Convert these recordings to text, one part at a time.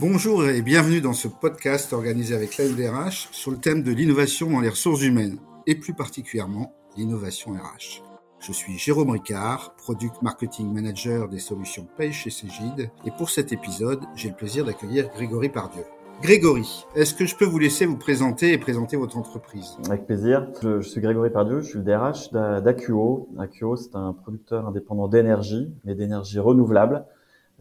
Bonjour et bienvenue dans ce podcast organisé avec l'ANDRH sur le thème de l'innovation dans les ressources humaines et plus particulièrement l'innovation RH. Je suis Jérôme Ricard, Product Marketing Manager des solutions Paye chez Cégide et pour cet épisode, j'ai le plaisir d'accueillir Grégory Pardieu. Grégory, est-ce que je peux vous laisser vous présenter et présenter votre entreprise? Avec plaisir. Je, suis Grégory Pardieu, je suis le DRH d'Acuo. Acuo, c'est un producteur indépendant d'énergie, mais d'énergie renouvelable.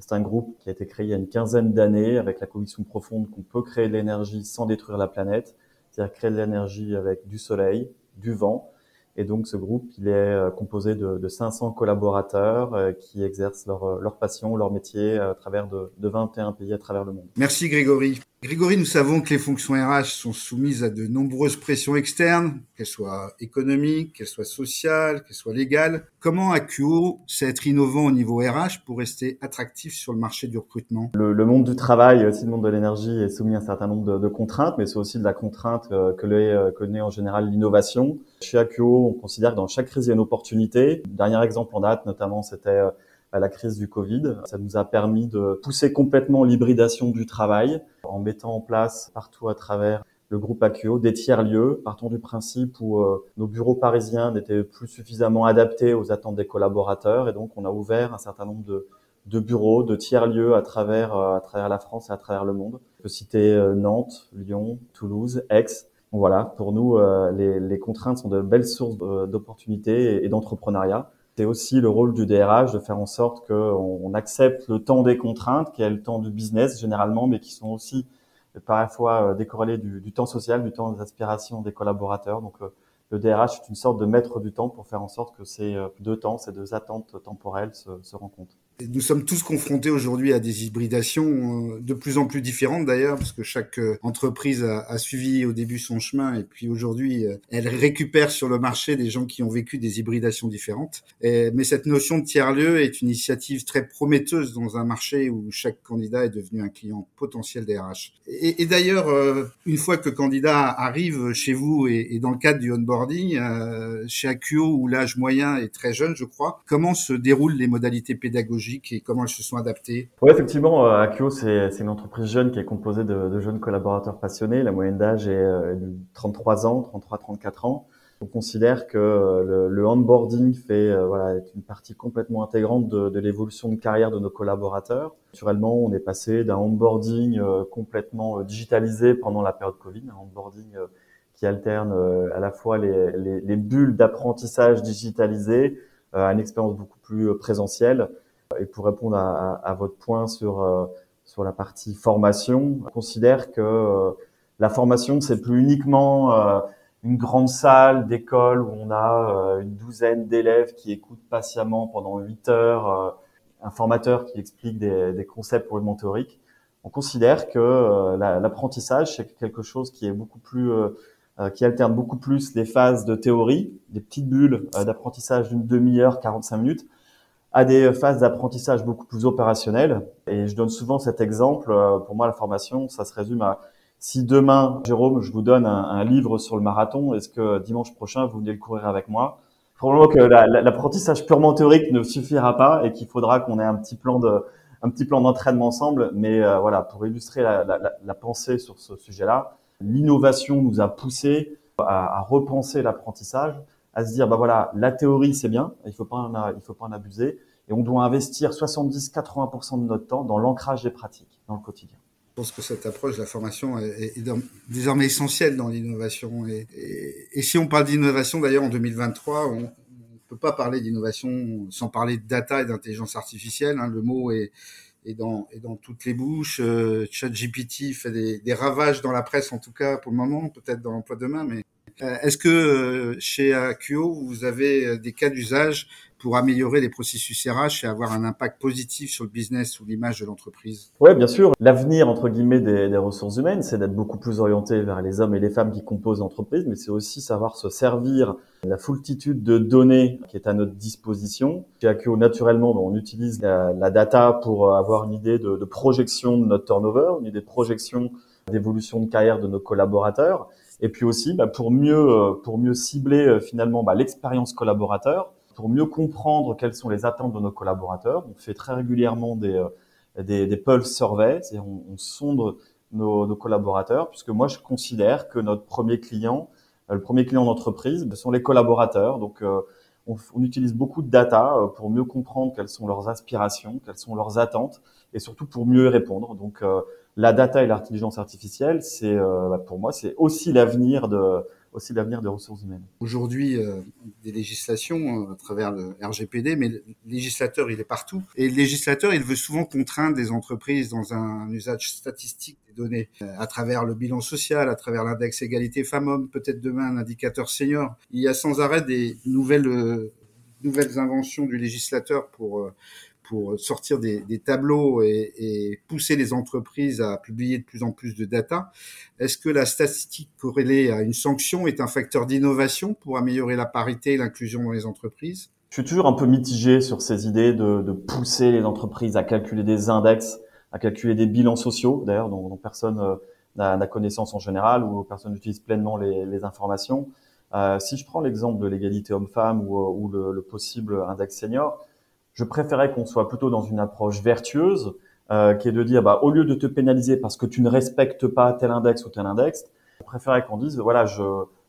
C'est un groupe qui a été créé il y a une quinzaine d'années avec la conviction profonde qu'on peut créer de l'énergie sans détruire la planète, c'est-à-dire créer de l'énergie avec du soleil, du vent. Et donc ce groupe, il est euh, composé de, de 500 collaborateurs euh, qui exercent leur, euh, leur passion, leur métier à travers de, de 21 pays à travers le monde. Merci Grégory. Grégory, nous savons que les fonctions RH sont soumises à de nombreuses pressions externes, qu'elles soient économiques, qu'elles soient sociales, qu'elles soient légales. Comment Acuo sait être innovant au niveau RH pour rester attractif sur le marché du recrutement? Le, monde du travail aussi le monde de l'énergie est soumis à un certain nombre de, contraintes, mais c'est aussi de la contrainte euh, que euh, connaît en général l'innovation. Chez Acuo, on considère que dans chaque crise, il y a une opportunité. Dernier exemple en date, notamment, c'était euh, la crise du Covid. Ça nous a permis de pousser complètement l'hybridation du travail en mettant en place partout à travers le groupe Acuo des tiers-lieux, partant du principe où euh, nos bureaux parisiens n'étaient plus suffisamment adaptés aux attentes des collaborateurs et donc on a ouvert un certain nombre de, bureaux, de tiers-lieux à travers euh, à travers la France et à travers le monde. Je peux citer euh, Nantes, Lyon, Toulouse, Aix. voilà, pour nous, les, contraintes sont de belles sources d'opportunités et d'entrepreneuriat. C'est aussi le rôle du DRH de faire en sorte qu'on on accepte le temps des contraintes, qui est le temps du business généralement, mais qui sont aussi parfois euh, décorrélés du, temps social, du temps des aspirations des collaborateurs. Donc euh, le DRH est une sorte de maître du temps pour faire en sorte que ces euh, deux temps, ces deux attentes temporelles se rencontrent. Nous sommes tous confrontés aujourd'hui à des hybridations de plus en plus différentes d'ailleurs, parce que chaque entreprise a, suivi au début son chemin et puis aujourd'hui elle récupère sur le marché des gens qui ont vécu des hybridations différentes. Mais cette notion de tiers-lieu est une initiative très prometteuse dans un marché où chaque candidat est devenu un client potentiel des RH. Et, d'ailleurs, une fois que candidat arrive chez vous et, dans le cadre du onboarding, euh, chez Acuo où l'âge moyen est très jeune, je crois, comment se déroulent les modalités pédagogiques et comment elles se sont adaptées Oui, effectivement, euh, Akio, c'est une entreprise jeune qui est composée de, de jeunes collaborateurs passionnés. La moyenne d'âge est euh, de 33 ans, 33-34 ans. On considère que euh, le, le onboarding fait voilà est une partie complètement intégrante de, de l'évolution de carrière de nos collaborateurs. Naturellement, on est passé d'un onboarding complètement digitalisé pendant la période Covid, un onboarding qui alterne à la fois les, les, les bulles d'apprentissage digitalisées à une expérience beaucoup plus présentielle et pour répondre à, à, votre point sur euh, sur la partie formation, on considère que euh, la formation c'est plus uniquement euh, une grande salle d'école où on a une douzaine d'élèves qui écoutent patiemment pendant huit heures un formateur qui explique des, des concepts pour le théorique. On considère que l'apprentissage c'est quelque chose qui est beaucoup plus qui alterne beaucoup plus les phases de théorie, des petites bulles d'apprentissage d'une demi-heure, 45 minutes, à des phases d'apprentissage beaucoup plus opérationnelles. Et je donne souvent cet exemple. Euh, pour moi, la formation, ça se résume à si demain, Jérôme, je vous donne un, livre sur le marathon, est-ce que dimanche prochain, vous venez le courir avec moi? Probablement que l'apprentissage purement théorique ne suffira pas et qu'il faudra qu'on ait un petit plan de un petit plan d'entraînement ensemble. Mais euh, voilà, pour illustrer la, pensée sur ce sujet-là, l'innovation nous a poussé à repenser l'apprentissage à se dire bah voilà la théorie c'est bien il faut pas en, il faut pas en abuser et on doit investir 70-80% de notre temps dans l'ancrage des pratiques dans le quotidien. Je pense que cette approche de la formation est, désormais essentielle dans l'innovation. Et, et, si on parle d'innovation, d'ailleurs, en 2023, on ne peut pas parler d'innovation sans parler de data et d'intelligence artificielle. Hein. Le mot est, est, dans, est dans toutes les bouches. Euh, ChatGPT fait des, des ravages dans la presse, en tout cas pour le moment, peut-être dans l'emploi demain, mais est-ce que euh, chez Acuo, vous avez euh, des cas d'usage pour améliorer les processus RH et avoir un impact positif sur le business ou l'image de l'entreprise? Oui, bien sûr. L'avenir, entre guillemets, des, ressources humaines, c'est d'être beaucoup plus orienté vers les hommes et les femmes qui composent l'entreprise, mais c'est aussi savoir se servir de la foultitude de données qui est à notre disposition. Chez Acuo, naturellement, on utilise la, la, data pour avoir une idée de, de projection de notre turnover, une idée de projection d'évolution de carrière de nos collaborateurs. Et puis aussi, bah, pour mieux euh, pour mieux cibler euh, finalement bah, l'expérience collaborateur, pour mieux comprendre quelles sont les attentes de nos collaborateurs. On fait très régulièrement des euh, des, des pulse surveys, on, on sonde nos, nos, collaborateurs, puisque moi je considère que notre premier client, le premier client d'entreprise, ce sont les collaborateurs. Donc on, on, utilise beaucoup de data pour mieux comprendre quelles sont leurs aspirations, quelles sont leurs attentes, et surtout pour mieux y répondre. Donc la data et l'intelligence artificielle, c'est bah, pour moi c'est aussi l'avenir de aussi l'avenir des ressources humaines. Aujourd'hui, euh, des législations euh, à travers le RGPD, mais le législateur, il est partout. Et le législateur, il veut souvent contraindre des entreprises dans un usage statistique des données, euh, à travers le bilan social, à travers l'index égalité femmes-hommes, peut-être demain un indicateur senior. Il y a sans arrêt des nouvelles nouvelles inventions du législateur pour pour sortir des, des tableaux et, et, pousser les entreprises à publier de plus en plus de data. Est-ce que la statistique corrélée à une sanction est un facteur d'innovation pour améliorer la parité et l'inclusion dans les entreprises? Je suis toujours un peu mitigé sur ces idées de, de, pousser les entreprises à calculer des index, à calculer des bilans sociaux, d'ailleurs dont, dont, personne euh, n'a connaissance en général ou personne n'utilise pleinement les, les informations. Euh, si je prends l'exemple de l'égalité homme-femme ou, ou le, le possible index senior, je préférais qu'on soit plutôt dans une approche vertueuse, euh, qui est de dire, bah, au lieu de te pénaliser parce que tu ne respectes pas tel index ou tel index, je préférais qu'on dise, voilà, je,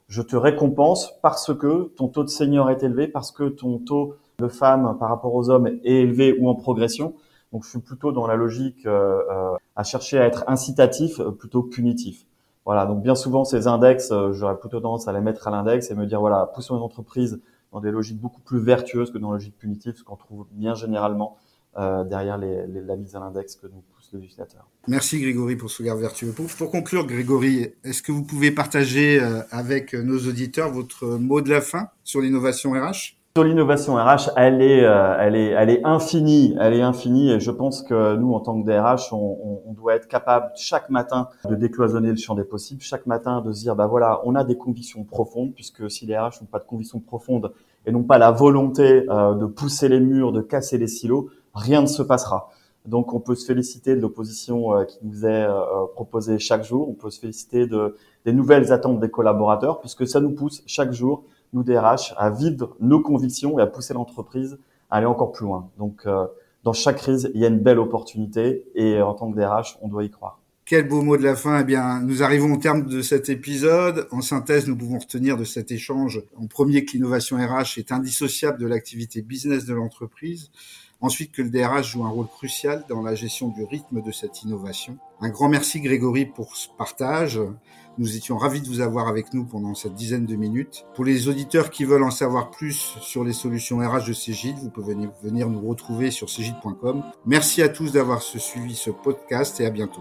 je te récompense parce que ton taux de senior est élevé, parce que ton taux de femmes par rapport aux hommes est élevé ou en progression. Donc, je suis plutôt dans la logique euh, euh, à chercher à être incitatif plutôt que punitif. Voilà. Donc, bien souvent, ces index, euh, j'aurais plutôt tendance à les mettre à l'index et me dire, voilà, poussons les entreprises dans des logiques beaucoup plus vertueuses que dans la logique punitive, ce qu'on trouve bien généralement euh, derrière la mise à l'index que nous pousse le législateur. Merci Grégory pour ce regard vertueux. Pour, pour conclure, Grégory, est-ce que vous pouvez partager euh, avec nos auditeurs votre mot de la fin sur l'innovation RH sur l'innovation RH, elle est, euh, elle est, elle est infinie, elle est infinie, et je pense que nous, en tant que DRH, on, doit être capable chaque matin de décloisonner le champ des possibles, chaque matin de se dire, bah voilà, on a des convictions profondes, puisque si les RH n'ont pas de convictions profondes et n'ont pas la volonté euh, de pousser les murs, de casser les silos, rien ne se passera. Donc, on peut se féliciter de l'opposition euh, qui nous est proposée chaque jour. On peut se féliciter de des nouvelles attentes des collaborateurs, puisque ça nous pousse chaque jour nous DRH, à vivre nos convictions et à pousser l'entreprise à aller encore plus loin. Donc, euh, dans chaque crise, il y a une belle opportunité et en tant que DRH, on doit y croire. Quel beau mot de la fin. Eh bien, nous arrivons au terme de cet épisode. En synthèse, nous pouvons retenir de cet échange, en premier, que l'innovation RH est indissociable de l'activité business de l'entreprise. Ensuite, que le DRH joue un rôle crucial dans la gestion du rythme de cette innovation. Un grand merci, Grégory, pour ce partage. Nous étions ravis de vous avoir avec nous pendant cette dizaine de minutes. Pour les auditeurs qui veulent en savoir plus sur les solutions RH de Cégide, vous pouvez venir nous retrouver sur cégide.com. Merci à tous d'avoir suivi ce podcast et à bientôt.